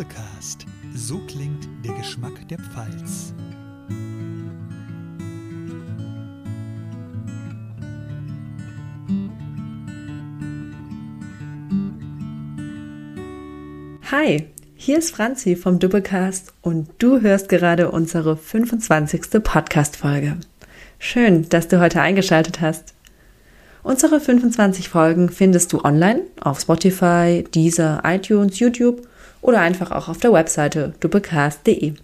Dubbecast. So klingt der Geschmack der Pfalz. Hi, hier ist Franzi vom Dubbecast und du hörst gerade unsere 25. Podcast-Folge. Schön, dass du heute eingeschaltet hast. Unsere 25 Folgen findest du online auf Spotify, Deezer, iTunes, YouTube oder einfach auch auf der Webseite duppecast.de.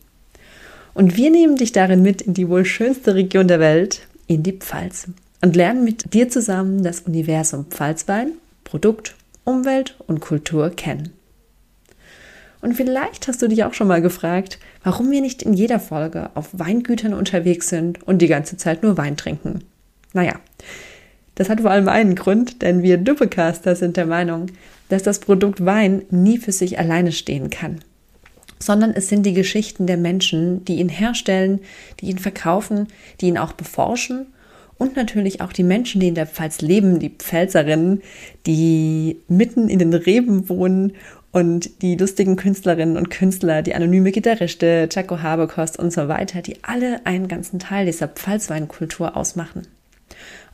Und wir nehmen dich darin mit in die wohl schönste Region der Welt, in die Pfalz, und lernen mit dir zusammen das Universum Pfalzwein, Produkt, Umwelt und Kultur kennen. Und vielleicht hast du dich auch schon mal gefragt, warum wir nicht in jeder Folge auf Weingütern unterwegs sind und die ganze Zeit nur Wein trinken. Naja, das hat vor allem einen Grund, denn wir Duppecaster sind der Meinung, dass das Produkt Wein nie für sich alleine stehen kann, sondern es sind die Geschichten der Menschen, die ihn herstellen, die ihn verkaufen, die ihn auch beforschen und natürlich auch die Menschen, die in der Pfalz leben, die Pfälzerinnen, die mitten in den Reben wohnen und die lustigen Künstlerinnen und Künstler, die anonyme Gitarriste, Chaco Haberkost und so weiter, die alle einen ganzen Teil dieser Pfalzweinkultur ausmachen.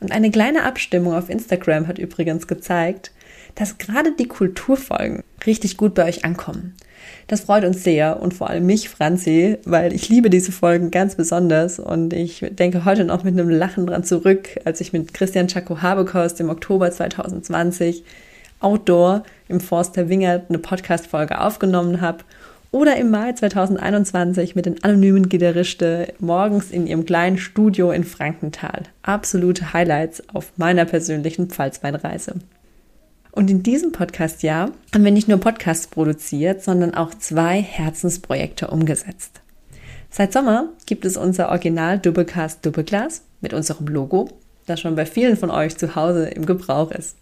Und eine kleine Abstimmung auf Instagram hat übrigens gezeigt, dass gerade die Kulturfolgen richtig gut bei euch ankommen. Das freut uns sehr und vor allem mich, Franzi, weil ich liebe diese Folgen ganz besonders und ich denke heute noch mit einem Lachen dran zurück, als ich mit Christian Chaco Habekost im Oktober 2020 Outdoor im Forst der Wingert eine Podcast-Folge aufgenommen habe oder im Mai 2021 mit den anonymen Gitarristen morgens in ihrem kleinen Studio in Frankenthal. Absolute Highlights auf meiner persönlichen Pfalzweinreise. Und in diesem Podcast-Jahr haben wir nicht nur Podcasts produziert, sondern auch zwei Herzensprojekte umgesetzt. Seit Sommer gibt es unser Original Doublecast Doubleglas mit unserem Logo, das schon bei vielen von euch zu Hause im Gebrauch ist.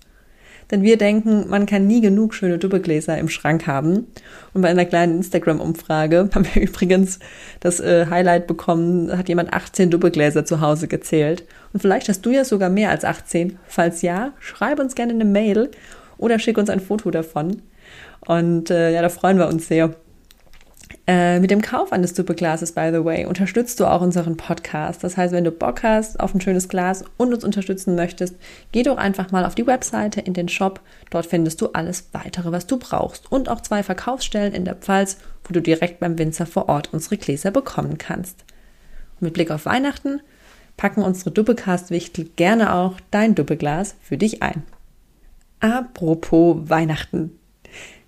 Denn wir denken, man kann nie genug schöne Dubbegläser im Schrank haben. Und bei einer kleinen Instagram-Umfrage haben wir übrigens das äh, Highlight bekommen, hat jemand 18 Dubbegläser zu Hause gezählt. Und vielleicht hast du ja sogar mehr als 18. Falls ja, schreib uns gerne eine Mail oder schick uns ein Foto davon. Und äh, ja, da freuen wir uns sehr. Äh, mit dem Kauf eines Superglases, by the way, unterstützt du auch unseren Podcast. Das heißt, wenn du Bock hast auf ein schönes Glas und uns unterstützen möchtest, geh doch einfach mal auf die Webseite in den Shop. Dort findest du alles weitere, was du brauchst. Und auch zwei Verkaufsstellen in der Pfalz, wo du direkt beim Winzer vor Ort unsere Gläser bekommen kannst. Und mit Blick auf Weihnachten packen unsere Duppecast-Wichtel gerne auch dein Duppeglas für dich ein. Apropos Weihnachten.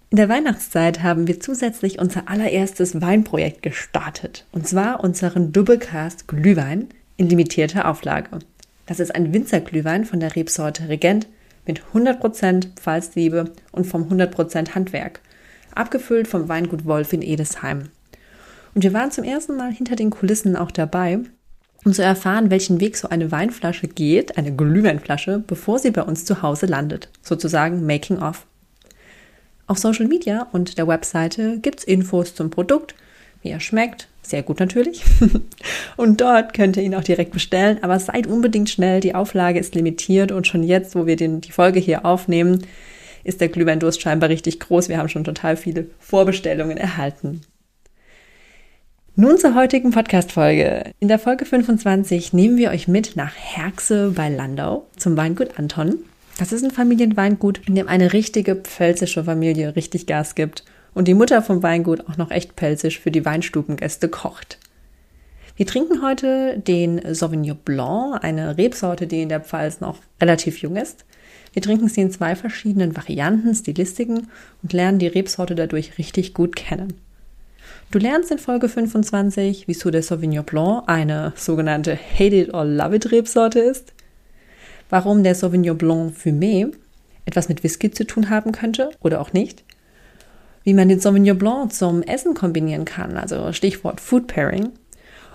In der Weihnachtszeit haben wir zusätzlich unser allererstes Weinprojekt gestartet. Und zwar unseren Doublecast Glühwein in limitierter Auflage. Das ist ein Winzerglühwein von der Rebsorte Regent mit 100% Pfalzliebe und vom 100% Handwerk. Abgefüllt vom Weingut Wolf in Edesheim. Und wir waren zum ersten Mal hinter den Kulissen auch dabei, um zu erfahren, welchen Weg so eine Weinflasche geht, eine Glühweinflasche, bevor sie bei uns zu Hause landet. Sozusagen Making of. Auf Social Media und der Webseite gibt's Infos zum Produkt, wie er schmeckt, sehr gut natürlich. und dort könnt ihr ihn auch direkt bestellen, aber seid unbedingt schnell, die Auflage ist limitiert und schon jetzt, wo wir den, die Folge hier aufnehmen, ist der Glühweindurst scheinbar richtig groß. Wir haben schon total viele Vorbestellungen erhalten. Nun zur heutigen Podcast-Folge. In der Folge 25 nehmen wir euch mit nach Herxe bei Landau zum Weingut Anton. Das ist ein Familienweingut, in dem eine richtige pfälzische Familie richtig Gas gibt und die Mutter vom Weingut auch noch echt pelzisch für die Weinstubengäste kocht. Wir trinken heute den Sauvignon Blanc, eine Rebsorte, die in der Pfalz noch relativ jung ist. Wir trinken sie in zwei verschiedenen Varianten, Stilistiken und lernen die Rebsorte dadurch richtig gut kennen. Du lernst in Folge 25, wieso der Sauvignon Blanc eine sogenannte Hate It or Love It Rebsorte ist, warum der Sauvignon Blanc Fumé etwas mit Whisky zu tun haben könnte oder auch nicht, wie man den Sauvignon Blanc zum Essen kombinieren kann, also Stichwort Food Pairing,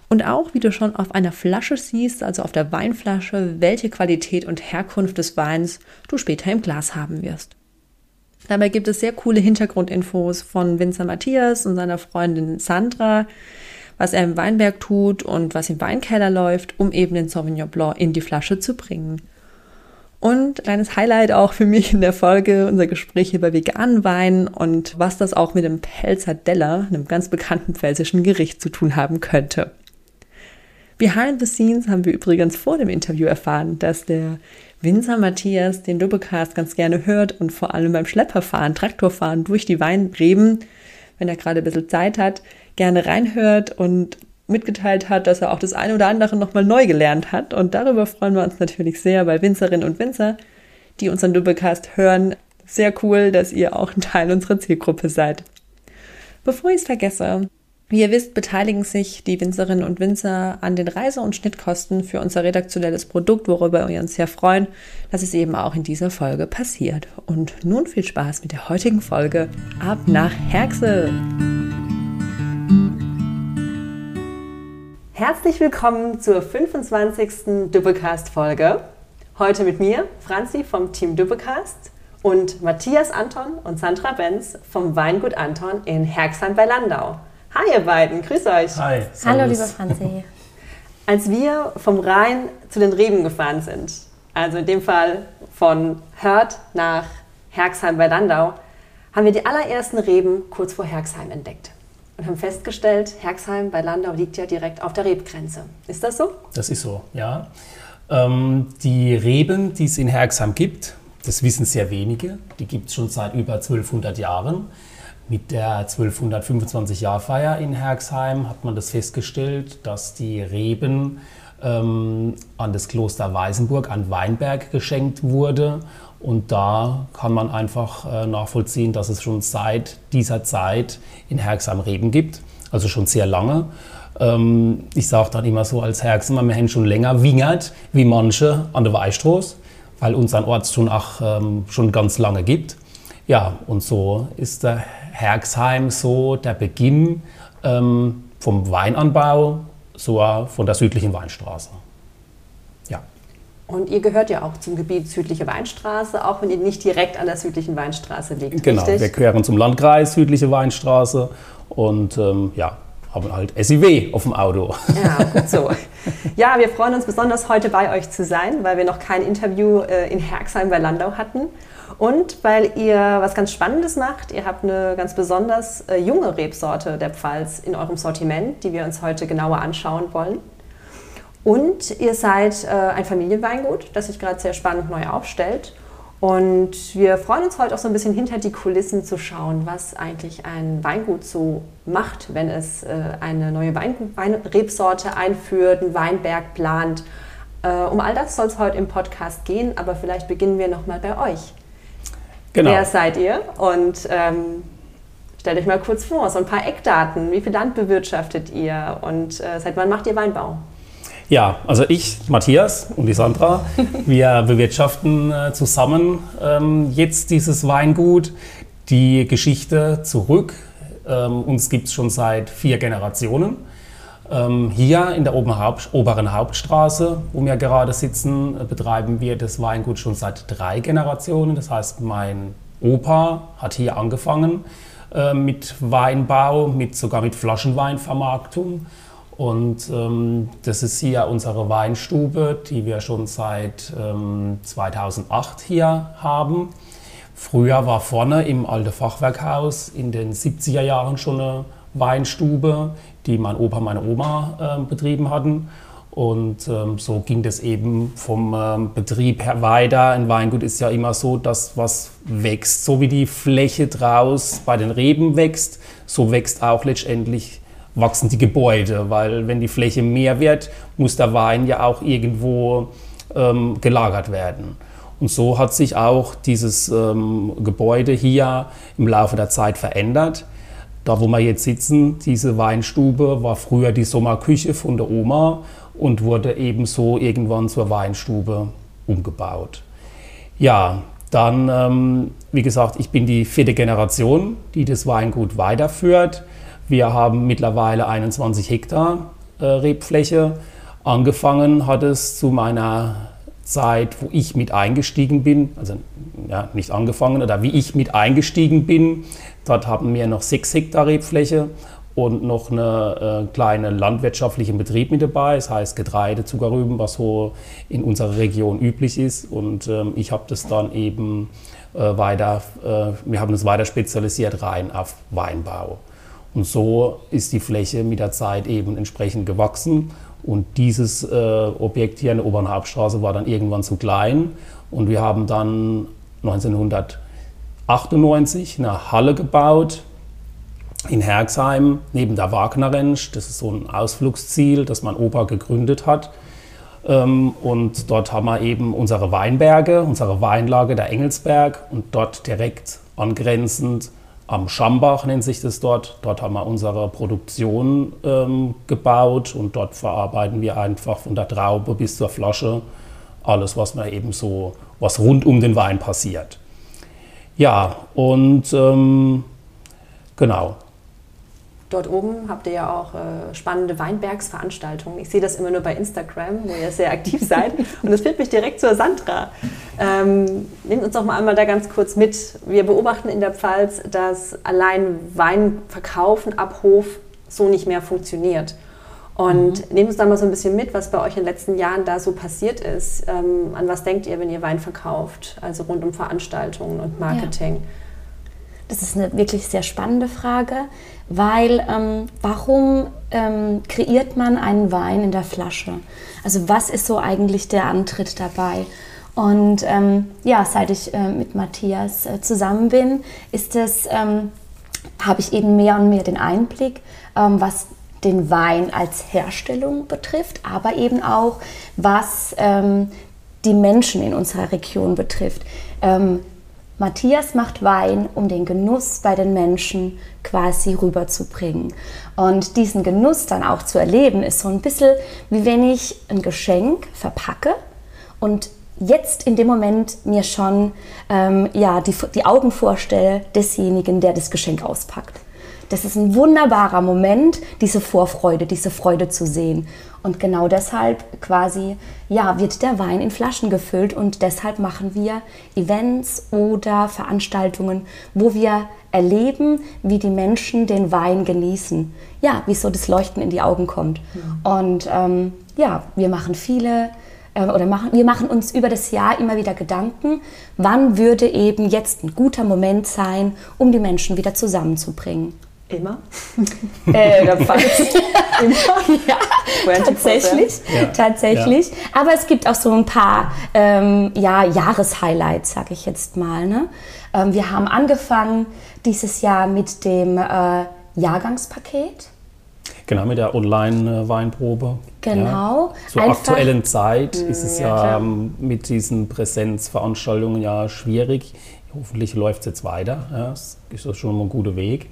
und auch, wie du schon auf einer Flasche siehst, also auf der Weinflasche, welche Qualität und Herkunft des Weins du später im Glas haben wirst. Dabei gibt es sehr coole Hintergrundinfos von Winzer Matthias und seiner Freundin Sandra, was er im Weinberg tut und was im Weinkeller läuft, um eben den Sauvignon Blanc in die Flasche zu bringen. Und kleines Highlight auch für mich in der Folge, unser Gespräch über veganen Wein und was das auch mit dem Pelzer Deller, einem ganz bekannten pfälzischen Gericht, zu tun haben könnte. Behind the scenes haben wir übrigens vor dem Interview erfahren, dass der Winzer Matthias den Dubbecast ganz gerne hört und vor allem beim Schlepperfahren, Traktorfahren durch die Weinreben, wenn er gerade ein bisschen Zeit hat, gerne reinhört und mitgeteilt hat, dass er auch das eine oder andere nochmal neu gelernt hat. Und darüber freuen wir uns natürlich sehr, weil Winzerinnen und Winzer, die unseren Dubbelcast hören, sehr cool, dass ihr auch ein Teil unserer Zielgruppe seid. Bevor ich es vergesse, wie ihr wisst, beteiligen sich die Winzerinnen und Winzer an den Reise- und Schnittkosten für unser redaktionelles Produkt, worüber wir uns sehr freuen, dass es eben auch in dieser Folge passiert. Und nun viel Spaß mit der heutigen Folge Ab nach Herxe! Herzlich willkommen zur 25. Doublecast-Folge. Heute mit mir, Franzi vom Team Doublecast und Matthias Anton und Sandra Benz vom Weingut Anton in Herxheim bei Landau. Hi ihr beiden, grüß euch. Hi. Servus. Hallo liebe Franzi. Als wir vom Rhein zu den Reben gefahren sind, also in dem Fall von Hörth nach Herxheim bei Landau, haben wir die allerersten Reben kurz vor Herxheim entdeckt und haben festgestellt, Herxheim bei Landau liegt ja direkt auf der Rebgrenze. Ist das so? Das ist so, ja. Ähm, die Reben, die es in Herxheim gibt, das wissen sehr wenige. Die gibt es schon seit über 1200 Jahren. Mit der 1225-Jahr-Feier in Herxheim hat man das festgestellt, dass die Reben ähm, an das Kloster Weißenburg, an Weinberg geschenkt wurde. Und da kann man einfach äh, nachvollziehen, dass es schon seit dieser Zeit in Herxheim Reben gibt, also schon sehr lange. Ähm, ich sage dann immer so als Herxheimer, wir haben schon länger wingert wie manche an der Weißstraße, weil uns ein Ort schon, auch, ähm, schon ganz lange gibt. Ja, und so ist der Herxheim so der Beginn ähm, vom Weinanbau, so von der südlichen Weinstraße. Und ihr gehört ja auch zum Gebiet südliche Weinstraße, auch wenn ihr nicht direkt an der südlichen Weinstraße liegt. Genau, richtig? wir gehören zum Landkreis südliche Weinstraße und ähm, ja, haben halt SIW auf dem Auto. Ja, gut so. Ja, wir freuen uns besonders heute bei euch zu sein, weil wir noch kein Interview äh, in Herxheim bei Landau hatten. Und weil ihr was ganz Spannendes macht, ihr habt eine ganz besonders äh, junge Rebsorte der Pfalz in eurem Sortiment, die wir uns heute genauer anschauen wollen. Und ihr seid äh, ein Familienweingut, das sich gerade sehr spannend neu aufstellt. Und wir freuen uns heute auch so ein bisschen hinter die Kulissen zu schauen, was eigentlich ein Weingut so macht, wenn es äh, eine neue Wein Weinrebsorte einführt, einen Weinberg plant. Um all das soll es heute im Podcast gehen, aber vielleicht beginnen wir nochmal bei euch. Genau. Wer seid ihr? Und ähm, stellt euch mal kurz vor, so ein paar Eckdaten. Wie viel Land bewirtschaftet ihr und äh, seit wann macht ihr Weinbau? Ja, also ich, Matthias und die Sandra, wir bewirtschaften äh, zusammen ähm, jetzt dieses Weingut. Die Geschichte zurück, ähm, uns gibt es schon seit vier Generationen. Ähm, hier in der oberen Hauptstraße, wo wir gerade sitzen, betreiben wir das Weingut schon seit drei Generationen. Das heißt, mein Opa hat hier angefangen äh, mit Weinbau, mit, sogar mit Flaschenweinvermarktung. Und ähm, das ist hier unsere Weinstube, die wir schon seit ähm, 2008 hier haben. Früher war vorne im alten Fachwerkhaus in den 70er Jahren schon eine Weinstube, die mein Opa, meine Oma äh, betrieben hatten. Und ähm, so ging das eben vom ähm, Betrieb her weiter. Ein Weingut ist ja immer so, dass was wächst. So wie die Fläche draus bei den Reben wächst, so wächst auch letztendlich wachsen die Gebäude, weil wenn die Fläche mehr wird, muss der Wein ja auch irgendwo ähm, gelagert werden. Und so hat sich auch dieses ähm, Gebäude hier im Laufe der Zeit verändert. Da, wo wir jetzt sitzen, diese Weinstube war früher die Sommerküche von der Oma und wurde ebenso irgendwann zur Weinstube umgebaut. Ja, dann, ähm, wie gesagt, ich bin die vierte Generation, die das Weingut weiterführt. Wir haben mittlerweile 21 Hektar äh, Rebfläche. Angefangen hat es zu meiner Zeit, wo ich mit eingestiegen bin, also ja, nicht angefangen, oder wie ich mit eingestiegen bin. Dort haben wir noch 6 Hektar Rebfläche und noch eine äh, kleine landwirtschaftliche Betrieb mit dabei, das heißt Getreide, Zuckerrüben, was so in unserer Region üblich ist. Und ähm, ich habe das dann eben äh, weiter, äh, wir haben das weiter spezialisiert rein auf Weinbau. Und so ist die Fläche mit der Zeit eben entsprechend gewachsen. Und dieses äh, Objekt hier in der Obernhauptstraße war dann irgendwann zu klein. Und wir haben dann 1998 eine Halle gebaut in Herxheim neben der Wagner-Rentsch. Das ist so ein Ausflugsziel, das mein Opa gegründet hat. Ähm, und dort haben wir eben unsere Weinberge, unsere Weinlage der Engelsberg und dort direkt angrenzend am Schambach nennt sich das dort. Dort haben wir unsere Produktion ähm, gebaut und dort verarbeiten wir einfach von der Traube bis zur Flasche alles, was man eben so, was rund um den Wein passiert. Ja, und ähm, genau, Dort oben habt ihr ja auch äh, spannende Weinbergsveranstaltungen. Ich sehe das immer nur bei Instagram, wo ihr sehr aktiv seid. Und das führt mich direkt zur Sandra. Ähm, nehmt uns doch mal einmal da ganz kurz mit. Wir beobachten in der Pfalz, dass allein Wein verkaufen ab Hof so nicht mehr funktioniert. Und mhm. nehmt uns da mal so ein bisschen mit, was bei euch in den letzten Jahren da so passiert ist. Ähm, an was denkt ihr, wenn ihr Wein verkauft? Also rund um Veranstaltungen und Marketing. Ja. Das ist eine wirklich sehr spannende Frage, weil ähm, warum ähm, kreiert man einen Wein in der Flasche? Also was ist so eigentlich der Antritt dabei? Und ähm, ja, seit ich äh, mit Matthias äh, zusammen bin, ist es, ähm, habe ich eben mehr und mehr den Einblick, ähm, was den Wein als Herstellung betrifft, aber eben auch was ähm, die Menschen in unserer Region betrifft. Matthias macht Wein, um den Genuss bei den Menschen quasi rüberzubringen. Und diesen Genuss dann auch zu erleben, ist so ein bisschen wie wenn ich ein Geschenk verpacke und jetzt in dem Moment mir schon ähm, ja, die, die Augen vorstelle desjenigen, der das Geschenk auspackt. Das ist ein wunderbarer Moment, diese Vorfreude, diese Freude zu sehen. Und genau deshalb quasi, ja, wird der Wein in Flaschen gefüllt und deshalb machen wir Events oder Veranstaltungen, wo wir erleben, wie die Menschen den Wein genießen. Ja, wie so das Leuchten in die Augen kommt. Mhm. Und ähm, ja, wir machen viele äh, oder machen, wir machen uns über das Jahr immer wieder Gedanken, wann würde eben jetzt ein guter Moment sein, um die Menschen wieder zusammenzubringen. Immer? äh, oder fast immer? Ja, tatsächlich. Ja. tatsächlich. Ja. Aber es gibt auch so ein paar ähm, ja, Jahreshighlights, sage ich jetzt mal. Ne? Ähm, wir haben angefangen dieses Jahr mit dem äh, Jahrgangspaket. Genau, mit der Online-Weinprobe. Genau. Ja. Zur Einfach, aktuellen Zeit ist es ja, ja mit diesen Präsenzveranstaltungen ja schwierig. Hoffentlich läuft es jetzt weiter. Ja, das ist schon mal ein guter Weg.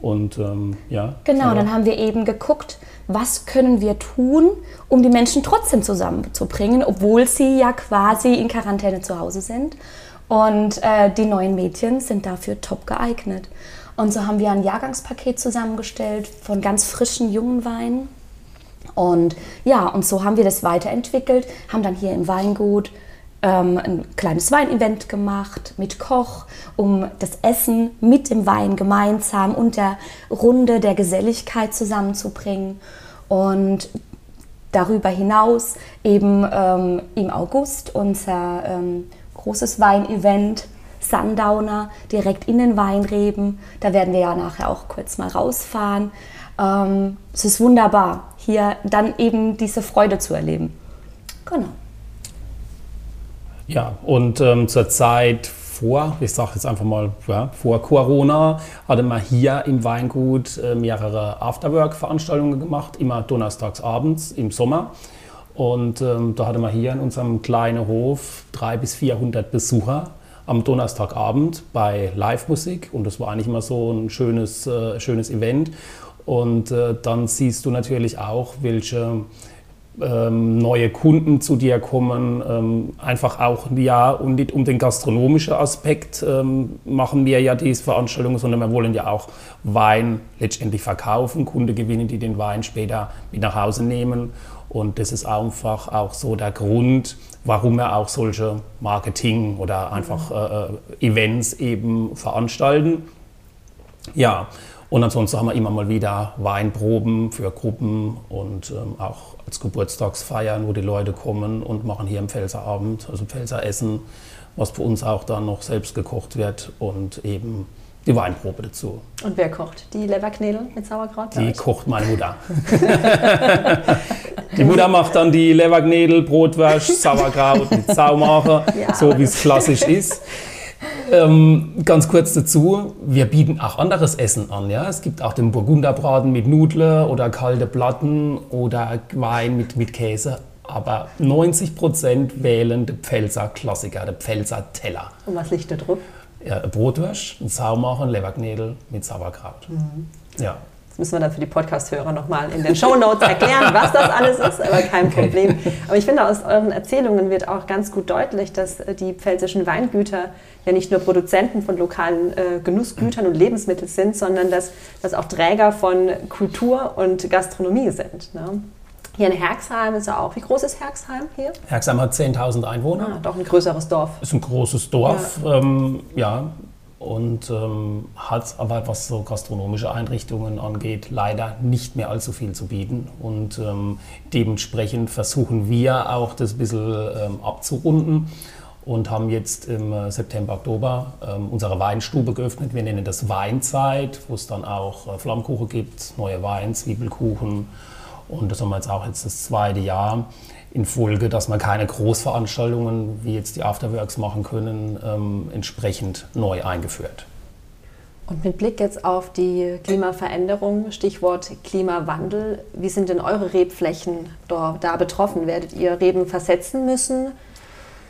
Und ähm, ja. Genau, dann haben wir eben geguckt, was können wir tun, um die Menschen trotzdem zusammenzubringen, obwohl sie ja quasi in Quarantäne zu Hause sind. Und äh, die neuen Mädchen sind dafür top geeignet. Und so haben wir ein Jahrgangspaket zusammengestellt von ganz frischen jungen Weinen. Und ja, und so haben wir das weiterentwickelt, haben dann hier im Weingut ähm, ein kleines Weinevent gemacht mit Koch, um das Essen mit dem Wein gemeinsam und der Runde der Geselligkeit zusammenzubringen. Und darüber hinaus eben ähm, im August unser ähm, großes Weinevent Sundowner direkt in den Weinreben. Da werden wir ja nachher auch kurz mal rausfahren. Ähm, es ist wunderbar, hier dann eben diese Freude zu erleben. Genau. Ja, und ähm, zur Zeit vor, ich sage jetzt einfach mal ja, vor Corona, hatte man hier im Weingut äh, mehrere Afterwork-Veranstaltungen gemacht, immer donnerstags abends im Sommer. Und ähm, da hatte man hier in unserem kleinen Hof 300 bis 400 Besucher am Donnerstagabend bei Live-Musik. Und das war eigentlich immer so ein schönes, äh, schönes Event. Und äh, dann siehst du natürlich auch, welche ähm, neue Kunden zu dir kommen, ähm, einfach auch, ja, und nicht um den gastronomischen Aspekt ähm, machen wir ja diese Veranstaltungen, sondern wir wollen ja auch Wein letztendlich verkaufen, Kunden gewinnen, die den Wein später mit nach Hause nehmen. Und das ist einfach auch so der Grund, warum wir auch solche Marketing- oder einfach äh, äh Events eben veranstalten. Ja, Und ansonsten haben wir immer mal wieder Weinproben für Gruppen und ähm, auch als Geburtstagsfeiern, wo die Leute kommen und machen hier im Pfälzerabend, also Pfälzer Essen, was für uns auch dann noch selbst gekocht wird und eben die Weinprobe dazu. Und wer kocht die Leberknädel mit Sauerkraut? Die kocht meine Mutter. die Mutter macht dann die Leberknädel, Brotwurst, Sauerkraut mit Saumacher, ja, so wie es klassisch ist. Ähm, ganz kurz dazu, wir bieten auch anderes Essen an. Ja? Es gibt auch den Burgunderbraten mit Nudeln oder kalte Platten oder Wein mit, mit Käse. Aber 90 Prozent wählen den Pfälzer Klassiker, den Pfälzer Teller. Und was liegt da drauf? Ja, Brotwurst, ein Saumacher, ein Leberknädel mit Sauerkraut. Mhm. Ja. Müssen wir dann für die Podcast-Hörer nochmal in den Show Notes erklären, was das alles ist, aber kein. Problem. Aber ich finde, aus euren Erzählungen wird auch ganz gut deutlich, dass äh, die pfälzischen Weingüter ja nicht nur Produzenten von lokalen äh, Genussgütern und Lebensmitteln sind, sondern dass das auch Träger von Kultur und Gastronomie sind. Ne? Hier in Herxheim ist ja auch. Wie groß ist Herxheim hier? Herxheim hat 10.000 Einwohner. Ah, doch ein größeres Dorf. Ist ein großes Dorf, ja. Ähm, ja und ähm, hat aber, was so gastronomische Einrichtungen angeht, leider nicht mehr allzu viel zu bieten. Und ähm, dementsprechend versuchen wir auch das ein bisschen ähm, abzurunden und haben jetzt im äh, September, Oktober ähm, unsere Weinstube geöffnet. Wir nennen das Weinzeit, wo es dann auch äh, Flammkuchen gibt, neue Wein, Zwiebelkuchen. Und das haben wir jetzt auch jetzt das zweite Jahr in Folge, dass wir keine Großveranstaltungen wie jetzt die Afterworks machen können, ähm, entsprechend neu eingeführt. Und mit Blick jetzt auf die Klimaveränderung, Stichwort Klimawandel, wie sind denn eure Rebflächen da, da betroffen? Werdet ihr Reben versetzen müssen?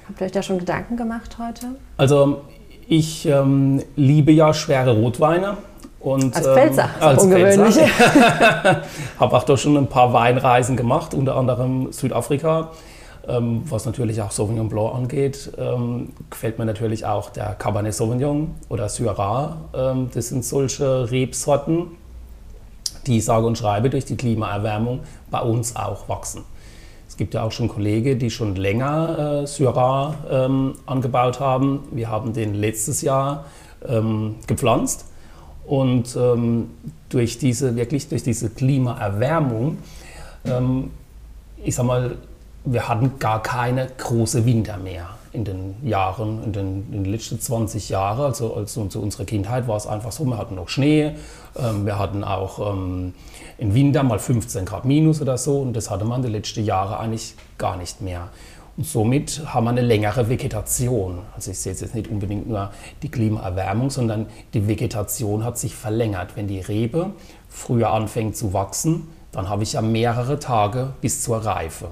Habt ihr euch da schon Gedanken gemacht heute? Also ich ähm, liebe ja schwere Rotweine. Und, als Pfälzer, ähm, als ungewöhnlich. Habe auch doch schon ein paar Weinreisen gemacht, unter anderem Südafrika. Ähm, was natürlich auch Sauvignon Blanc angeht, ähm, gefällt mir natürlich auch der Cabernet Sauvignon oder Syrah. Ähm, das sind solche Rebsorten, die sage und schreibe durch die Klimaerwärmung bei uns auch wachsen. Es gibt ja auch schon Kollegen, die schon länger äh, Syrah ähm, angebaut haben. Wir haben den letztes Jahr ähm, gepflanzt und ähm, durch diese, wirklich durch diese Klimaerwärmung, ähm, ich sag mal, wir hatten gar keine große Winter mehr in den Jahren, in den, in den letzten 20 Jahren. Also, also zu unserer Kindheit war es einfach so, wir hatten noch Schnee, ähm, wir hatten auch ähm, im Winter mal 15 Grad minus oder so und das hatte man die letzten Jahre eigentlich gar nicht mehr. Und somit haben wir eine längere Vegetation. Also ich sehe jetzt nicht unbedingt nur die Klimaerwärmung, sondern die Vegetation hat sich verlängert. Wenn die Rebe früher anfängt zu wachsen, dann habe ich ja mehrere Tage bis zur Reife.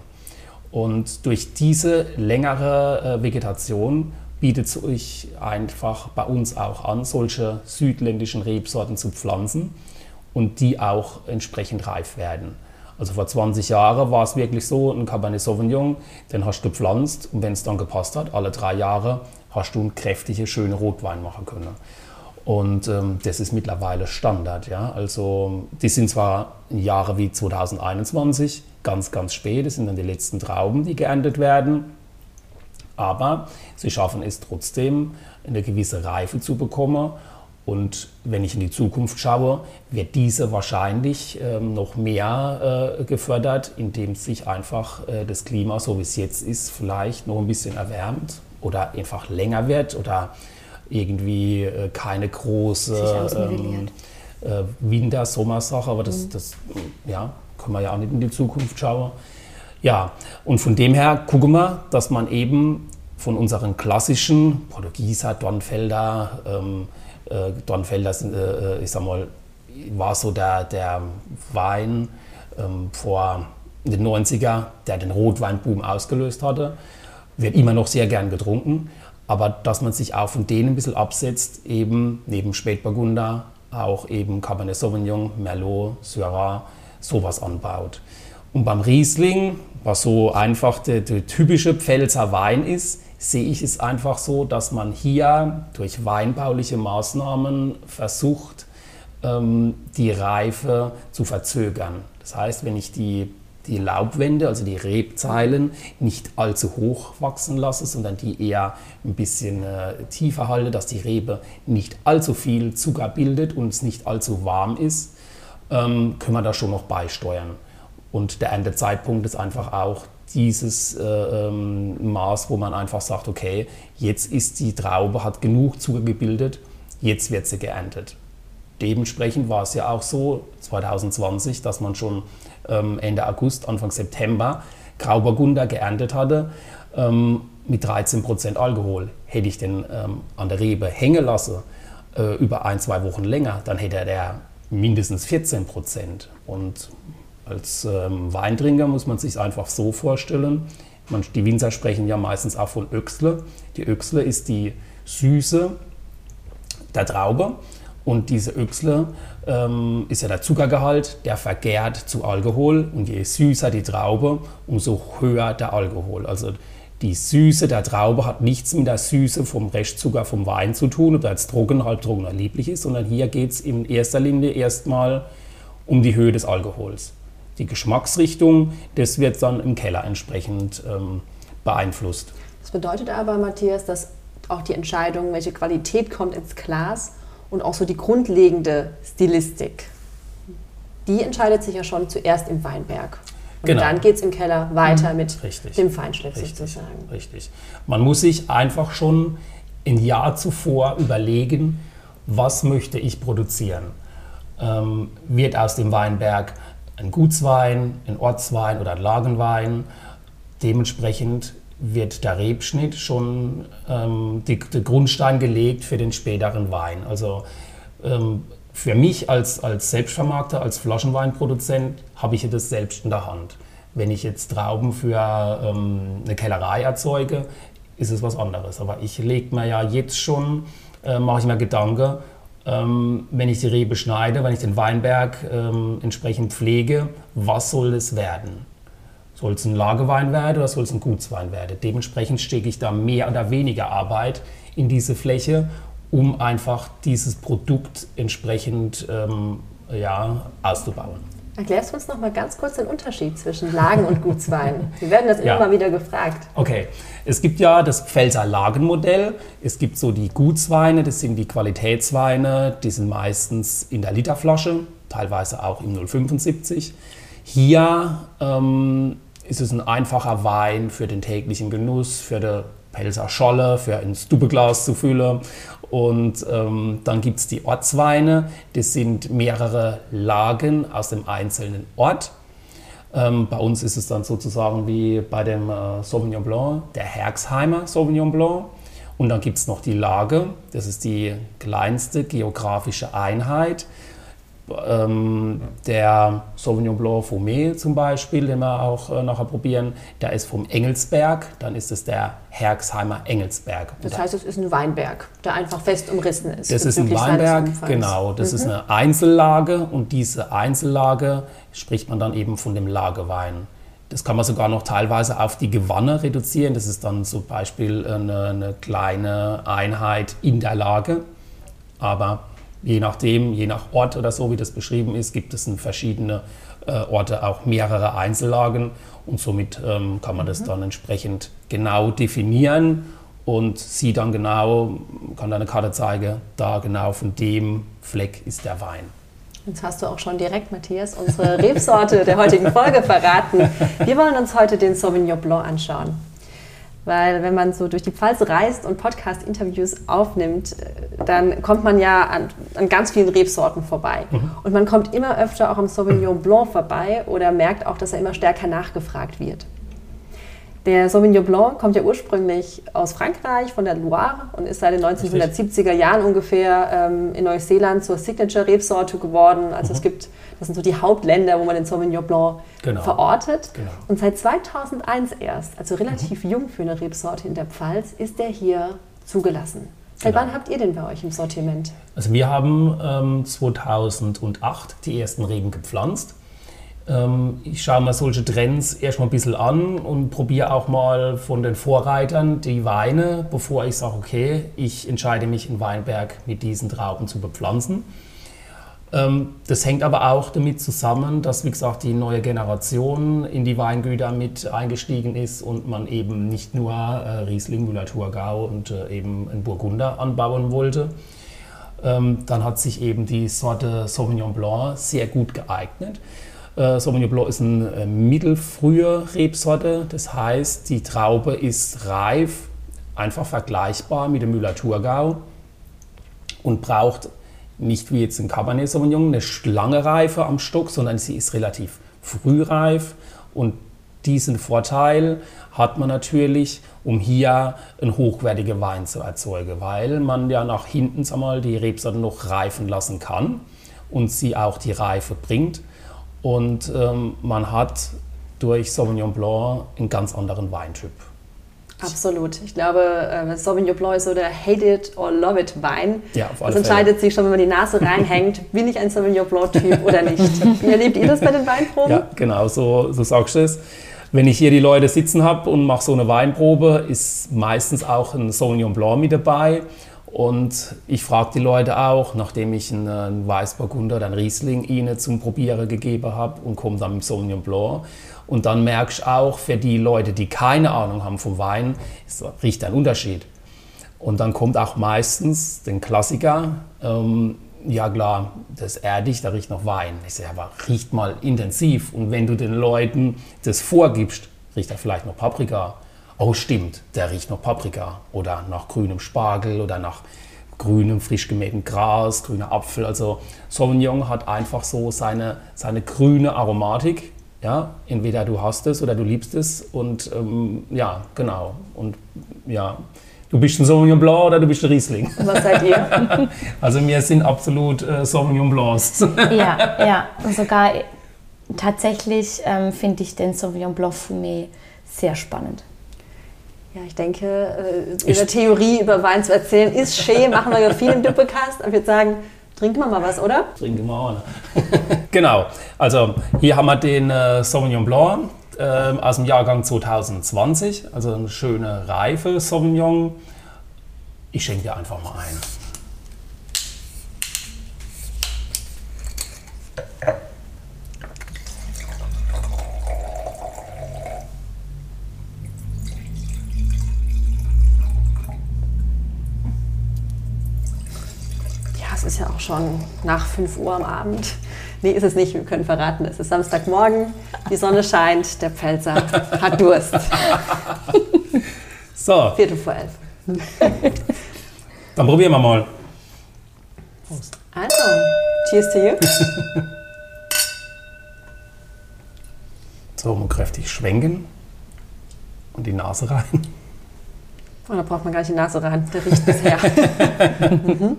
Und durch diese längere äh, Vegetation bietet sich einfach bei uns auch an, solche südländischen Rebsorten zu pflanzen und die auch entsprechend reif werden. Also vor 20 Jahren war es wirklich so, ein Cabernet Sauvignon, den hast du gepflanzt und wenn es dann gepasst hat, alle drei Jahre hast du einen kräftigen, schönen Rotwein machen können. Und ähm, das ist mittlerweile Standard. Ja? Also die sind zwar Jahre wie 2021, ganz, ganz spät, das sind dann die letzten Trauben, die geerntet werden. Aber sie schaffen es trotzdem, eine gewisse Reife zu bekommen und wenn ich in die Zukunft schaue, wird diese wahrscheinlich ähm, noch mehr äh, gefördert, indem sich einfach äh, das Klima, so wie es jetzt ist, vielleicht noch ein bisschen erwärmt oder einfach länger wird oder irgendwie äh, keine große ähm, äh, Winter-Sommersache, aber das, mhm. das ja, können wir ja auch nicht in die Zukunft schauen. Ja, und von dem her gucken wir, dass man eben von unseren klassischen Portugieser, Dornfelder, ähm, äh, Dornfelder, äh, ich sag mal, war so der, der Wein ähm, vor den 90er, der den Rotweinboom ausgelöst hatte. Wird immer noch sehr gern getrunken, aber dass man sich auch von denen ein bisschen absetzt, eben neben Spätburgunder auch eben Cabernet Sauvignon, Merlot, Syrah, sowas anbaut. Und beim Riesling, was so einfach der, der typische Pfälzer Wein ist, sehe ich es einfach so, dass man hier durch weinbauliche Maßnahmen versucht, ähm, die Reife zu verzögern. Das heißt, wenn ich die, die Laubwände, also die Rebzeilen, nicht allzu hoch wachsen lasse, sondern die eher ein bisschen äh, tiefer halte, dass die Rebe nicht allzu viel Zucker bildet und es nicht allzu warm ist, ähm, können wir da schon noch beisteuern. Und der Erntezeitpunkt ist einfach auch dieses äh, ähm, Maß, wo man einfach sagt, okay, jetzt ist die Traube, hat genug Zucker gebildet, jetzt wird sie geerntet. Dementsprechend war es ja auch so 2020, dass man schon ähm, Ende August, Anfang September Grauburgunder geerntet hatte ähm, mit 13% Alkohol. Hätte ich den ähm, an der Rebe hängen lassen äh, über ein, zwei Wochen länger, dann hätte der mindestens 14%. Und als ähm, Weintrinker muss man sich einfach so vorstellen, man, die Winzer sprechen ja meistens auch von Öchsle. Die Öchsle ist die Süße der Traube und diese Öchsle ähm, ist ja der Zuckergehalt, der vergärt zu Alkohol und je süßer die Traube, umso höher der Alkohol. Also die Süße der Traube hat nichts mit der Süße vom Restzucker vom Wein zu tun, ob er jetzt trocken, halbtrocken oder lieblich ist, sondern hier geht es in erster Linie erstmal um die Höhe des Alkohols die Geschmacksrichtung, das wird dann im Keller entsprechend ähm, beeinflusst. Das bedeutet aber, Matthias, dass auch die Entscheidung, welche Qualität kommt ins Glas und auch so die grundlegende Stilistik, die entscheidet sich ja schon zuerst im Weinberg. Und genau. dann geht es im Keller weiter mit Richtig. dem Feinschliff Richtig. sozusagen. Richtig. Man muss sich einfach schon ein Jahr zuvor überlegen, was möchte ich produzieren. Ähm, wird aus dem Weinberg ein Gutswein, ein Ortswein oder ein Lagenwein. Dementsprechend wird der Rebschnitt schon ähm, die, der Grundstein gelegt für den späteren Wein. Also ähm, für mich als, als Selbstvermarkter, als Flaschenweinproduzent habe ich das selbst in der Hand. Wenn ich jetzt Trauben für ähm, eine Kellerei erzeuge, ist es was anderes. Aber ich lege mir ja jetzt schon, äh, mache ich mir Gedanken, wenn ich die Rebe schneide, wenn ich den Weinberg ähm, entsprechend pflege, was soll es werden? Soll es ein Lagewein werden oder soll es ein Gutswein werden? Dementsprechend stecke ich da mehr oder weniger Arbeit in diese Fläche, um einfach dieses Produkt entsprechend ähm, ja, auszubauen. Erklärst du uns noch mal ganz kurz den Unterschied zwischen Lagen und Gutswein? Wir werden das immer ja. mal wieder gefragt. Okay, es gibt ja das Pfälzer Lagenmodell. Es gibt so die Gutsweine, das sind die Qualitätsweine, die sind meistens in der Literflasche, teilweise auch im 075. Hier ähm, ist es ein einfacher Wein für den täglichen Genuss, für die Pelzer Scholle, für ins Dubbeglas zu füllen und ähm, dann gibt es die Ortsweine, das sind mehrere Lagen aus dem einzelnen Ort. Ähm, bei uns ist es dann sozusagen wie bei dem äh, Sauvignon Blanc, der Herxheimer Sauvignon Blanc. Und dann gibt es noch die Lage, das ist die kleinste geografische Einheit ähm, der Sauvignon Blanc Fumé zum Beispiel, den wir auch äh, nachher probieren, der ist vom Engelsberg, dann ist es der Herxheimer Engelsberg. Das heißt, es ist ein Weinberg, der einfach fest umrissen ist. Das ist ein Weinberg, genau. Das mhm. ist eine Einzellage und diese Einzellage spricht man dann eben von dem Lagewein. Das kann man sogar noch teilweise auf die Gewanne reduzieren. Das ist dann zum Beispiel eine, eine kleine Einheit in der Lage. Aber Je nachdem, je nach Ort oder so, wie das beschrieben ist, gibt es in verschiedene äh, Orte auch mehrere Einzellagen und somit ähm, kann man das mhm. dann entsprechend genau definieren und sieht dann genau, kann eine Karte zeigen, da genau von dem Fleck ist der Wein. Jetzt hast du auch schon direkt, Matthias, unsere Rebsorte der heutigen Folge verraten. Wir wollen uns heute den Sauvignon Blanc anschauen. Weil wenn man so durch die Pfalz reist und Podcast-Interviews aufnimmt, äh, dann kommt man ja an, an ganz vielen Rebsorten vorbei. Mhm. Und man kommt immer öfter auch am Sauvignon Blanc vorbei oder merkt auch, dass er immer stärker nachgefragt wird. Der Sauvignon Blanc kommt ja ursprünglich aus Frankreich, von der Loire und ist seit den 1970er Jahren ungefähr ähm, in Neuseeland zur Signature-Rebsorte geworden. Also mhm. es gibt, das sind so die Hauptländer, wo man den Sauvignon Blanc genau. verortet. Genau. Und seit 2001 erst, also relativ mhm. jung für eine Rebsorte in der Pfalz, ist der hier zugelassen. Seit genau. wann habt ihr den bei euch im Sortiment? Also wir haben ähm, 2008 die ersten Reben gepflanzt ich schaue mir solche Trends erstmal ein bisschen an und probiere auch mal von den Vorreitern die Weine, bevor ich sage, okay, ich entscheide mich in Weinberg mit diesen Trauben zu bepflanzen. Ähm, das hängt aber auch damit zusammen, dass, wie gesagt, die neue Generation in die Weingüter mit eingestiegen ist und man eben nicht nur äh, Riesling, Müller-Thurgau und äh, eben einen Burgunder anbauen wollte. Ähm, dann hat sich eben die Sorte Sauvignon Blanc sehr gut geeignet. Äh, Sauvignon Blanc ist eine mittelfrühe Rebsorte, das heißt, die Traube ist reif, einfach vergleichbar mit dem Müller-Thurgau und braucht nicht wie jetzt ein Cabernet Sauvignon eine lange Reife am Stock, sondern sie ist relativ frühreif und diesen Vorteil hat man natürlich, um hier einen hochwertigen Wein zu erzeugen, weil man ja nach hinten mal, die Rebsorte noch reifen lassen kann und sie auch die Reife bringt. Und ähm, man hat durch Sauvignon Blanc einen ganz anderen Weintyp. Absolut. Ich glaube, äh, Sauvignon Blanc ist so der Hate it or love it Wein. Ja, auf alle Das entscheidet Fälle. sich schon, wenn man die Nase reinhängt, bin ich ein Sauvignon Blanc Typ oder nicht. Wie erlebt ihr das bei den Weinproben? Ja, genau, so, so sagst du es. Wenn ich hier die Leute sitzen habe und mache so eine Weinprobe, ist meistens auch ein Sauvignon Blanc mit dabei. Und ich frage die Leute auch, nachdem ich einen, Weißburgunder einen Riesling ihnen zum Probieren gegeben habe und komme dann mit Sauvignon Blanc. Und dann merkst du auch, für die Leute, die keine Ahnung haben vom Wein, ist, riecht ein Unterschied. Und dann kommt auch meistens den Klassiker, ähm, ja klar, das ist erdig, da riecht noch Wein. Ich sage, aber riecht mal intensiv. Und wenn du den Leuten das vorgibst, riecht er vielleicht noch Paprika. Oh stimmt, der riecht noch Paprika. Oder nach grünem Spargel oder nach grünem, frisch gemähtem Gras, grüner Apfel. Also Sauvignon hat einfach so seine, seine grüne Aromatik. Ja, entweder du hast es oder du liebst es. Und ähm, ja, genau. Und ja, du bist ein Sauvignon Blanc oder du bist ein Riesling. Was seid ihr? Also wir sind absolut äh, Sauvignon Blancs. Ja, ja. Und sogar tatsächlich ähm, finde ich den Sauvignon Blanc Fumé sehr spannend. Ja, ich denke, äh, ihre Theorie über Wein zu erzählen ist schön, machen wir ja viel im Doppelcast. Aber ich würde sagen, trinken wir mal was, oder? Trinken wir auch. Ne? genau. Also hier haben wir den äh, Sauvignon Blanc äh, aus dem Jahrgang 2020. Also eine schöne reife Sauvignon. Ich schenke dir einfach mal ein. Schon nach 5 Uhr am Abend. Nee, ist es nicht. Wir können verraten, es ist Samstagmorgen, die Sonne scheint, der Pfälzer hat Durst. So, Viertel vor elf. dann probieren wir mal. Also, cheers to you. So, mal kräftig schwenken und die Nase rein. Und da braucht man gar nicht die Nase ran, der riecht bisher.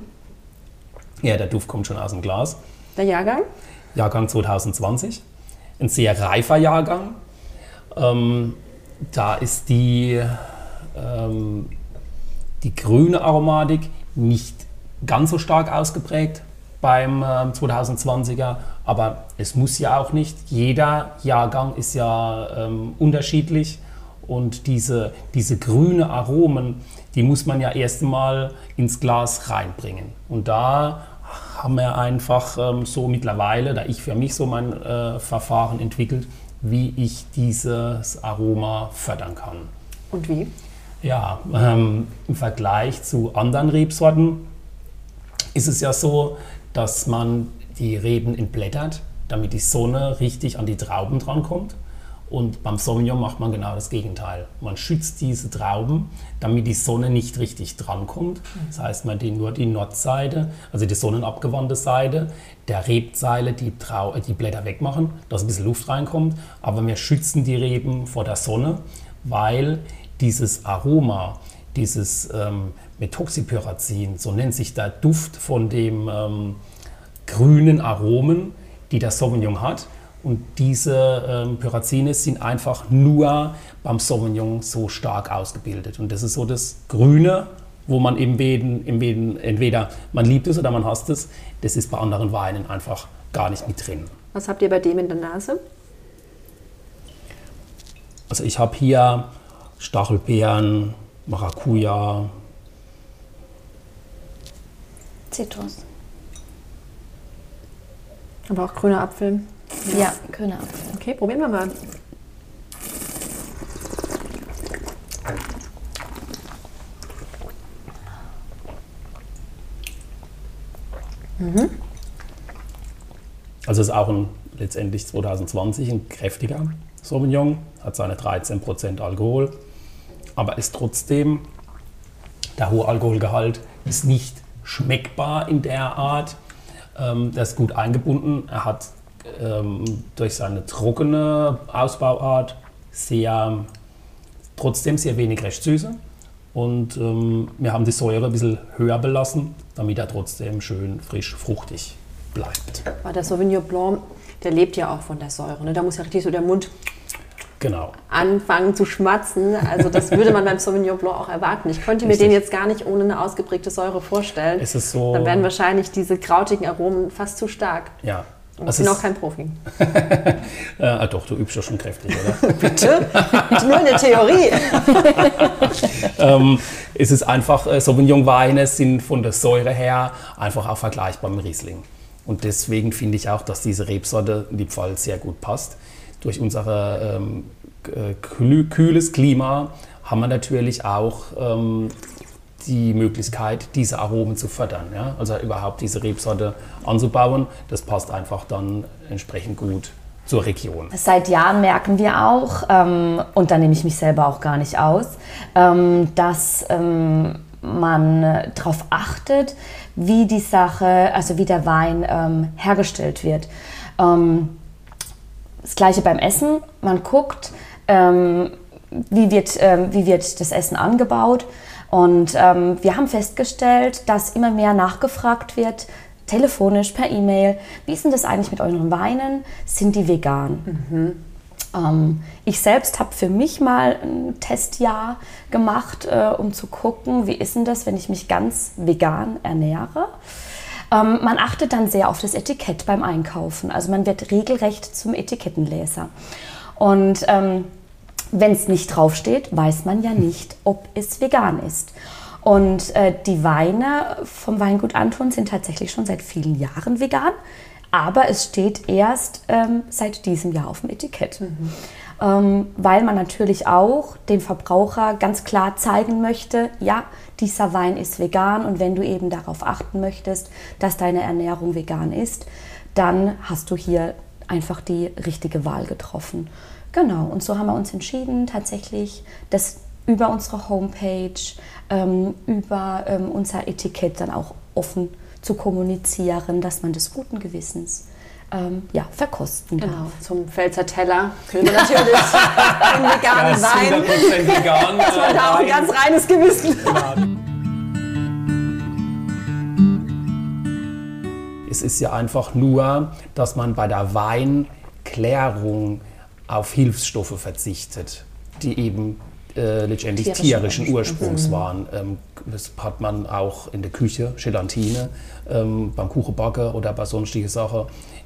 Ja, der Duft kommt schon aus dem Glas. Der Jahrgang? Jahrgang 2020. Ein sehr reifer Jahrgang. Ähm, da ist die, ähm, die grüne Aromatik nicht ganz so stark ausgeprägt beim ähm, 2020er, aber es muss ja auch nicht. Jeder Jahrgang ist ja ähm, unterschiedlich und diese, diese grüne Aromen, die muss man ja erst einmal ins Glas reinbringen. Und da haben wir einfach ähm, so mittlerweile, da ich für mich so mein äh, Verfahren entwickelt, wie ich dieses Aroma fördern kann. Und wie? Ja, ähm, im Vergleich zu anderen Rebsorten ist es ja so, dass man die Reben entblättert, damit die Sonne richtig an die Trauben drankommt. Und beim Sauvignon macht man genau das Gegenteil. Man schützt diese Trauben, damit die Sonne nicht richtig drankommt. Das heißt, man die nur die Nordseite, also die sonnenabgewandte Seite der Rebzeile, die, Trau die Blätter wegmachen, dass ein bisschen Luft reinkommt. Aber wir schützen die Reben vor der Sonne, weil dieses Aroma, dieses ähm, Methoxypyrazin, so nennt sich der Duft von dem ähm, grünen Aromen, die der Sauvignon hat. Und diese ähm, Pyrazine sind einfach nur beim Sauvignon so stark ausgebildet. Und das ist so das Grüne, wo man im Beden, im Beden entweder man liebt es oder man hasst es. Das ist bei anderen Weinen einfach gar nicht mit drin. Was habt ihr bei dem in der Nase? Also ich habe hier Stachelbeeren, Maracuja, Zitrus. Aber auch grüner Apfel. Ja, grüner Apfel. Okay, probieren wir mal. Also ist auch ein, letztendlich 2020 ein kräftiger Sauvignon, hat seine 13% Alkohol, aber ist trotzdem, der hohe Alkoholgehalt ist nicht schmeckbar in der Art. Ähm, der ist gut eingebunden. Er hat ähm, durch seine trockene Ausbauart sehr, trotzdem sehr wenig Restsüße. Und ähm, wir haben die Säure ein bisschen höher belassen, damit er trotzdem schön frisch fruchtig bleibt. Aber der Sauvignon Blanc, der lebt ja auch von der Säure. Ne? Da muss ja richtig so der Mund Genau. anfangen zu schmatzen. Also das würde man beim Sauvignon Blanc auch erwarten. Ich könnte mir Richtig. den jetzt gar nicht ohne eine ausgeprägte Säure vorstellen. Es ist so. Dann wären wahrscheinlich diese krautigen Aromen fast zu stark. Ja. Ich bin auch kein Profi. ah, doch, du übst ja schon kräftig, oder? Bitte? Nur in der Theorie. ähm, es ist einfach, äh, Sauvignon-Weine sind von der Säure her einfach auch vergleichbar mit Riesling. Und deswegen finde ich auch, dass diese Rebsorte in die Pfalz sehr gut passt. Durch unser ähm, äh, kühl- kühles Klima haben wir natürlich auch ähm, die Möglichkeit, diese Aromen zu fördern. Ja? Also überhaupt diese Rebsorte anzubauen, das passt einfach dann entsprechend gut zur Region. Seit Jahren merken wir auch, ähm, und da nehme ich mich selber auch gar nicht aus, ähm, dass ähm, man darauf achtet, wie die Sache, also wie der Wein ähm, hergestellt wird. Ähm, das gleiche beim Essen. Man guckt, ähm, wie, wird, wie wird das Essen angebaut. Und ähm, wir haben festgestellt, dass immer mehr nachgefragt wird, telefonisch, per E-Mail, wie ist denn das eigentlich mit euren Weinen? Sind die vegan? Ähm, ich selbst habe für mich mal ein Testjahr gemacht, äh, um zu gucken, wie ist denn das, wenn ich mich ganz vegan ernähre. Ähm, man achtet dann sehr auf das Etikett beim Einkaufen. Also man wird regelrecht zum Etikettenleser. Und ähm, wenn es nicht draufsteht, weiß man ja nicht, ob es vegan ist. Und äh, die Weine vom Weingut Anton sind tatsächlich schon seit vielen Jahren vegan, aber es steht erst ähm, seit diesem Jahr auf dem Etikett. Ähm, weil man natürlich auch dem Verbraucher ganz klar zeigen möchte, ja, dieser Wein ist vegan und wenn du eben darauf achten möchtest, dass deine Ernährung vegan ist, dann hast du hier einfach die richtige Wahl getroffen. Genau, und so haben wir uns entschieden, tatsächlich das über unsere Homepage, ähm, über ähm, unser Etikett dann auch offen zu kommunizieren, dass man des guten Gewissens ähm, ja, verkosten darf. Genau, zum Pfälzer Teller will man natürlich einen veganen Wein. 100% vegan. Das war da auch ein ganz reines Gewissen. Es ist ja einfach nur, dass man bei der Weinklärung auf Hilfsstoffe verzichtet, die eben äh, letztendlich Tierische tierischen Ursprungs waren. Ähm, das hat man auch in der Küche, Gelatine, ähm, beim Kuchenbacken oder bei sonstigen Sachen,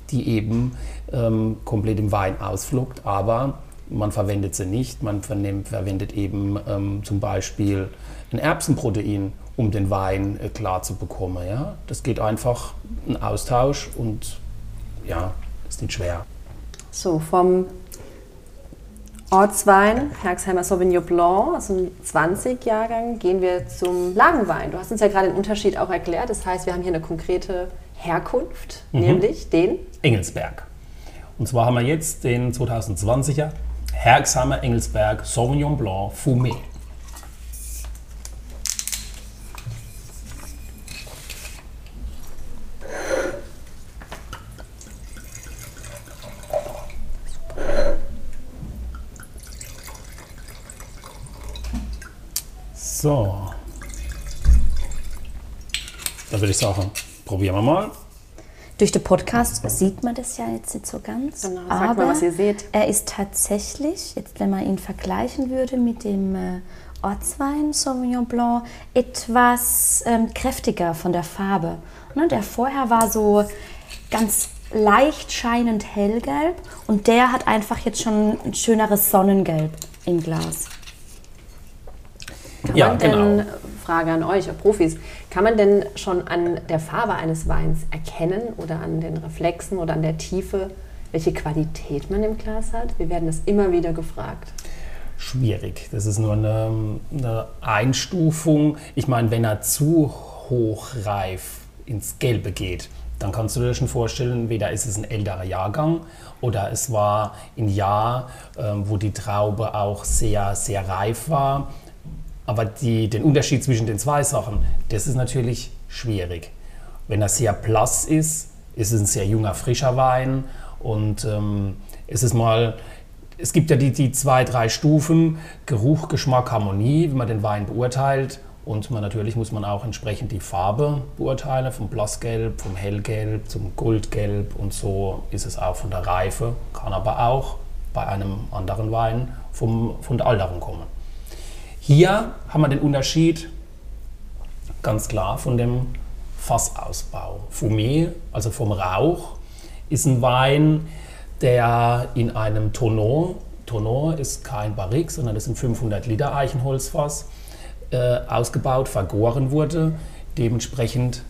die eben ähm, komplett im Wein ausfluckt, aber man verwendet sie nicht. Man vernimmt, verwendet eben ähm, zum Beispiel ein Erbsenprotein, um den Wein äh, klar zu bekommen. Ja? Das geht einfach ein Austausch und ja, ist nicht schwer. So, vom Ortswein, Herxheimer Sauvignon Blanc, aus dem 20-Jahrgang, gehen wir zum Lagenwein. Du hast uns ja gerade den Unterschied auch erklärt. Das heißt, wir haben hier eine konkrete Herkunft, nämlich den Engelsberg. Und zwar haben wir jetzt den 2020er Herxheimer Engelsberg Sauvignon Blanc Fumé. So. Da würde ich sagen, probieren wir mal. Durch den Podcast sieht man das ja jetzt nicht so ganz. Genau, sagt mal, aber was ihr seht. er ist tatsächlich, jetzt wenn man ihn vergleichen würde mit dem äh, Ortswein Sauvignon Blanc, etwas ähm, kräftiger von der Farbe. Ne, der vorher war so ganz leicht scheinend hellgelb und der hat einfach jetzt schon ein schöneres Sonnengelb im Glas. Kann Ja, man denn, genau. Frage an euch, Profis, kann man denn schon an der Farbe eines Weins erkennen oder an den Reflexen oder an der Tiefe, welche Qualität man im Glas hat? Wir werden das immer wieder gefragt. schwierig. Das ist nur eine, eine Einstufung. Ich meine, wenn er zu hochreif ins Gelbe geht, dann kannst du dir schon vorstellen, weder ist es ein älterer Jahrgang oder es war ein Jahr, ähm, wo die Traube auch sehr, sehr reif war. Aber die, den Unterschied zwischen den zwei Sachen, das ist natürlich schwierig. Wenn er sehr blass ist, ist es ein sehr junger, frischer Wein und ähm, es ist mal, es gibt ja die, die zwei, drei Stufen, Geruch, Geschmack, Harmonie, wenn man den Wein beurteilt. Und man, natürlich muss man auch entsprechend die Farbe beurteilen, vom Blassgelb, vom Hellgelb zum Goldgelb und so ist es auch von der Reife, kann aber auch bei einem anderen Wein vom, von der Alterung kommen. Hier haben wir den Unterschied ganz klar von dem Fassausbau. Fumé, also vom Rauch, ist ein Wein, der in einem Tonneau, Tonneau ist kein Barrique, sondern das sind 500 Liter Eichenholzfass, äh, ausgebaut, vergoren wurde. Dementsprechend,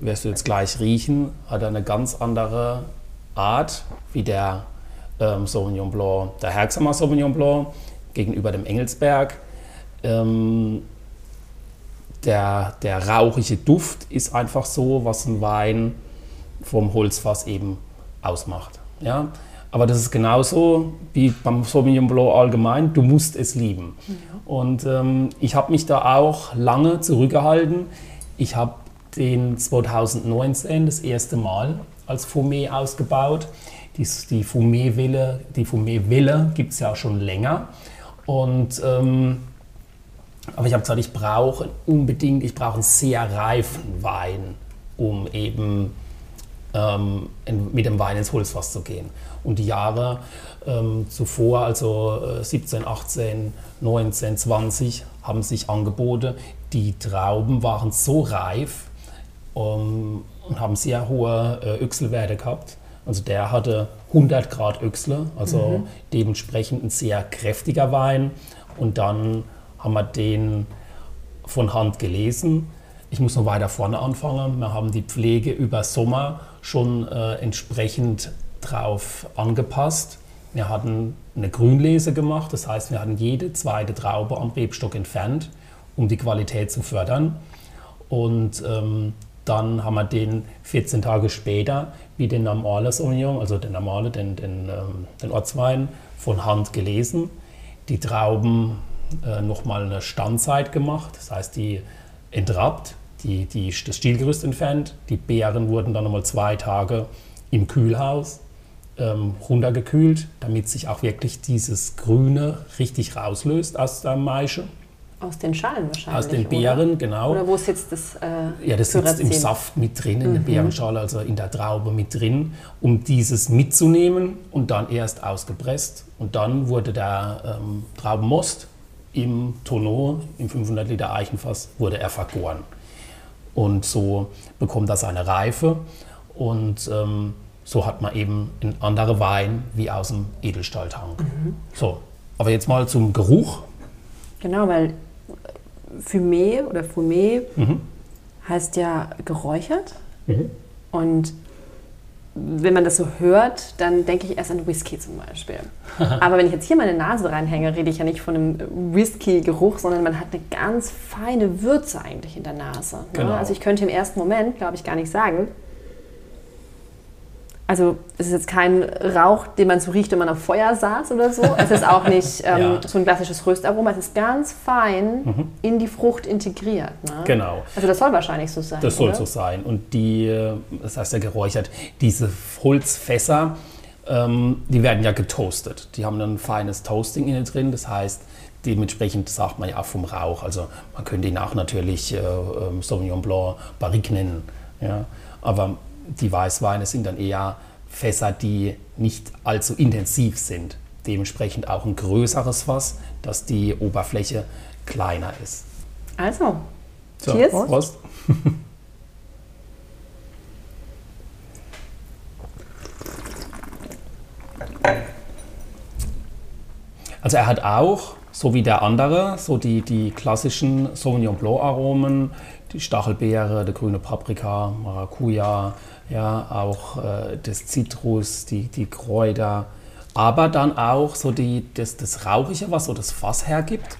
wirst du jetzt gleich riechen, hat er eine ganz andere Art wie der ähm, Sauvignon Blanc, der Herxamer Sauvignon Blanc gegenüber dem Engelsberg. Ähm, der, der rauchige Duft ist einfach so, was ein Wein vom Holzfass eben ausmacht. Ja? Aber das ist genauso wie beim Sauvignon Blanc allgemein, du musst es lieben. Und ähm, ich habe mich da auch lange zurückgehalten. Ich habe den 2019 das erste Mal als Fumé ausgebaut. Die, die Fumé-Welle die Fumé gibt es ja schon länger. Und ähm, aber ich habe gesagt, ich brauche unbedingt, ich brauche einen sehr reifen Wein, um eben ähm, in, mit dem Wein ins Holzfass zu gehen. Und die Jahre ähm, zuvor, also äh, 17, 18, 19, 20, haben sich angeboten. Die Trauben waren so reif ähm, und haben sehr hohe äh, Öchselwerte gehabt. Also der hatte 100 Grad Öchsle, also dementsprechend ein sehr kräftiger Wein. Und dann haben wir den von Hand gelesen. Ich muss noch weiter vorne anfangen. Wir haben die Pflege über Sommer schon äh, entsprechend drauf angepasst. Wir hatten eine Grünlese gemacht, das heißt, wir hatten jede zweite Traube am Rebstock entfernt, um die Qualität zu fördern. Und ähm, dann haben wir den 14 Tage später wie den normalen Sauvignon, also den normalen, den, den, ähm, den Ortswein, von Hand gelesen. Die Trauben äh, nochmal eine Standzeit gemacht, das heißt, die entrappt, die, die, das Stielgerüst entfernt. Die Beeren wurden dann nochmal zwei Tage im Kühlhaus ähm, runtergekühlt, damit sich auch wirklich dieses Grüne richtig rauslöst aus der Maische. Aus den Schalen wahrscheinlich. Aus den oder? Beeren, genau. Oder wo ist jetzt das äh, Ja, das sitzt im Pyrazin? Saft mit drin, in der Beerenschale, also in der Traube mit drin, um dieses mitzunehmen und dann erst ausgepresst. Und dann wurde der ähm, Traubenmost im Tonneau, im 500 Liter Eichenfass, wurde er vergoren. Und so bekommt er seine Reife und ähm, so hat man eben einen anderen Wein wie aus dem Edelstahltank. So, aber jetzt mal zum Geruch. Genau, weil Fumé oder Fumé Mhm. heißt ja geräuchert. Und wenn man das so hört, dann denke ich erst an Whisky zum Beispiel. Aber wenn ich jetzt hier meine Nase reinhänge, rede ich ja nicht von einem Whisky-Geruch, sondern man hat eine ganz feine Würze eigentlich in der Nase. Ne? Genau. Also ich könnte im ersten Moment, glaube ich, gar nicht sagen. Also es ist jetzt kein Rauch, den man so riecht, wenn man am Feuer saß oder so. Es ist auch nicht ähm, Ja. so ein klassisches Röstaroma. Es ist ganz fein in die Frucht integriert. Ne? Genau. Also das soll wahrscheinlich so sein. Das soll oder? so sein. Und die, das heißt ja geräuchert, diese Holzfässer, ähm, die werden ja getoastet. Die haben dann ein feines Toasting innen drin. Das heißt, dementsprechend sagt man ja auch vom Rauch. Also man könnte ihn auch natürlich äh, ähm, Sauvignon Blanc Barrique nennen. Ja? Aber die Weißweine sind dann eher Fässer, die nicht allzu intensiv sind. Dementsprechend auch ein größeres Fass, dass die Oberfläche kleiner ist. Also, So, Cheers. Prost. Also er hat auch so wie der andere, so die, die klassischen Sauvignon Blanc Aromen, die Stachelbeere, der grüne Paprika, Maracuja, ja, auch äh, das Zitrus, die, die Kräuter, aber dann auch so die, das, das Rauchige, was so das Fass hergibt,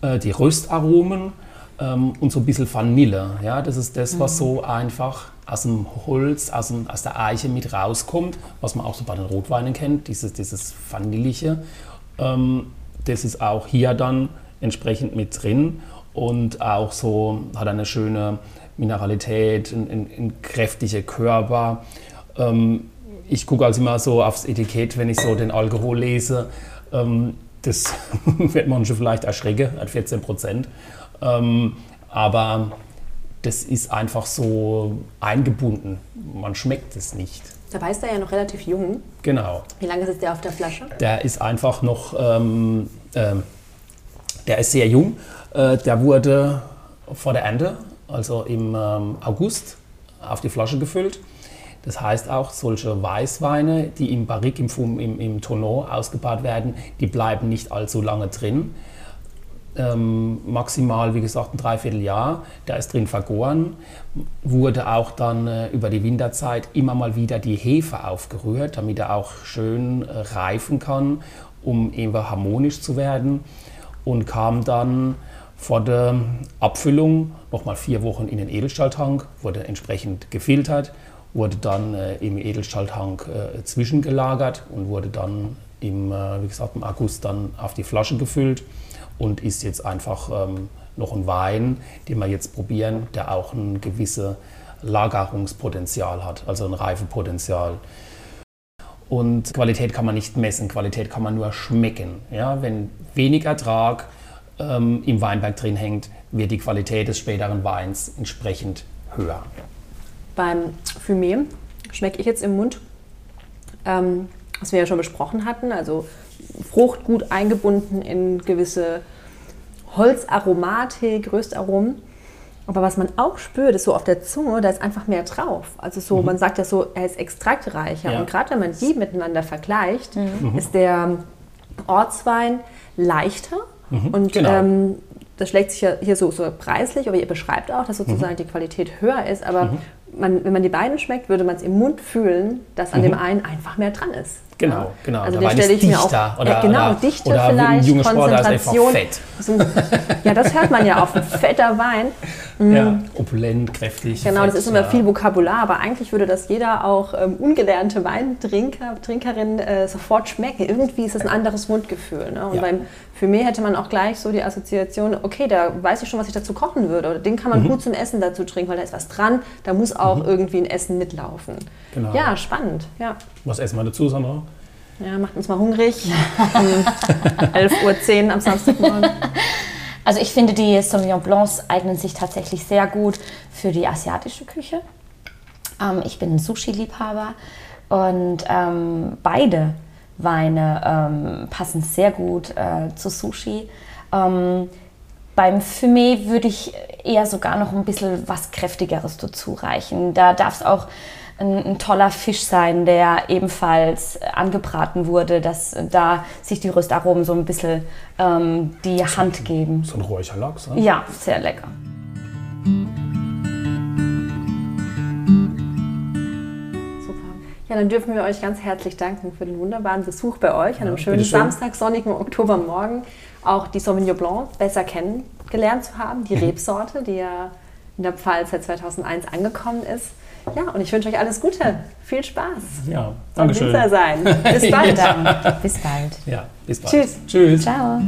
äh, die Röstaromen ähm, und so ein bisschen Vanille. Ja, das ist das, was so einfach aus dem Holz, aus, dem, aus der Eiche mit rauskommt, was man auch so bei den Rotweinen kennt, dieses, dieses Vanillige. Ähm, das ist auch hier dann entsprechend mit drin und auch so hat eine schöne Mineralität, ein, kräftiger Körper. Ähm, ich gucke also immer so aufs Etikett, wenn ich so den Alkohol lese. Ähm, das wird manche vielleicht erschrecken, at 14 Prozent. Ähm, aber das ist einfach so eingebunden. Man schmeckt es nicht. Dabei ist er ja noch relativ jung. Genau. Wie lange ist der auf der Flasche? Der ist einfach noch, ähm, äh, der ist sehr jung. Äh, der wurde vor der Ernte, also im ähm, August, auf die Flasche gefüllt. Das heißt auch, solche Weißweine, die im Barrique, im, im, im Tonneau ausgebaut werden, die bleiben nicht allzu lange drin ähm, maximal, wie gesagt, ein Dreivierteljahr. Der ist drin vergoren. Wurde auch dann äh, über die Winterzeit immer mal wieder die Hefe aufgerührt, damit er auch schön äh, reifen kann, um eben harmonisch zu werden. Und kam dann vor der Abfüllung nochmal vier Wochen in den Edelstahltank, wurde entsprechend gefiltert, wurde dann äh, im Edelstahltank äh, zwischengelagert und wurde dann im, äh, wie gesagt, im August dann auf die Flasche gefüllt und ist jetzt einfach ähm, noch ein Wein, den wir jetzt probieren, der auch ein gewisses Lagerungspotenzial hat, also ein Reifepotenzial. Und Qualität kann man nicht messen, Qualität kann man nur schmecken. Ja, wenn wenig Ertrag ähm, im Weinberg drin hängt, wird die Qualität des späteren Weins entsprechend höher. Beim Fumé schmecke ich jetzt im Mund, ähm, was wir ja schon besprochen hatten, also Frucht gut eingebunden in gewisse Holzaromatik, Röstaromen. Aber was man auch spürt, ist so auf der Zunge, da ist einfach mehr drauf. Also so, mhm. man sagt ja so, er ist extraktreicher. Ja. Und gerade wenn man die miteinander vergleicht, mhm. ist der Ortswein leichter. Mhm. Und genau. ähm, das schlägt sich ja hier so, so preislich, aber ihr beschreibt auch, dass sozusagen mhm. die Qualität höher ist. Aber mhm. man, wenn man die beiden schmeckt, würde man es im Mund fühlen, dass an dem mhm. einen einfach mehr dran ist. Genau, ja. genau. Also da den stelle ich mir auch. Oder, ja, genau, oder, Dichte oder vielleicht, junge Konzentration. fett. ja, das hört man ja auf. Ein fetter Wein. Mhm. Ja, opulent, kräftig. Genau, fett, das ist immer ja. viel Vokabular, aber eigentlich würde das jeder auch ähm, ungelernte Weintrinker, Trinkerin äh, sofort schmecken. Irgendwie ist das ein anderes Mundgefühl. Ne? Und beim für mich hätte man auch gleich so die Assoziation, okay, da weiß ich schon, was ich dazu kochen würde. Oder den kann man mhm. gut zum Essen dazu trinken, weil da ist was dran. Da muss auch mhm. irgendwie ein Essen mitlaufen. Genau. Ja, spannend. Ja. Was essen wir dazu, Sandra? Ja, macht uns mal hungrig. 11.10 Uhr am Samstagmorgen. Also ich finde, die Sauvignon Blancs eignen sich tatsächlich sehr gut für die asiatische Küche. Ähm, ich bin ein Sushi-Liebhaber und ähm, beide Weine ähm, passen sehr gut äh, zu Sushi. Ähm, beim Fumé würde ich eher sogar noch ein bisschen was Kräftigeres dazu reichen. Da darf es auch ein, ein, toller Fisch sein, der ebenfalls angebraten wurde, dass da sich die Röstaromen so ein bisschen ähm, die Hand geben. So ein Räucherlachs, ne? Ja, sehr lecker. Ja, dann dürfen wir euch ganz herzlich danken für den wunderbaren Besuch bei euch an einem ja, schönen Samstag, sonnigen Oktobermorgen. Auch die Sauvignon Blanc besser kennengelernt zu haben, die mhm. Rebsorte, die ja in der Pfalz seit 2001 angekommen ist. Ja, und ich wünsche euch alles Gute. Viel Spaß. Ja, danke schön. sein. Bis bald. ja. Bis bald. Ja, bis bald. Tschüss. Tschüss. Ciao.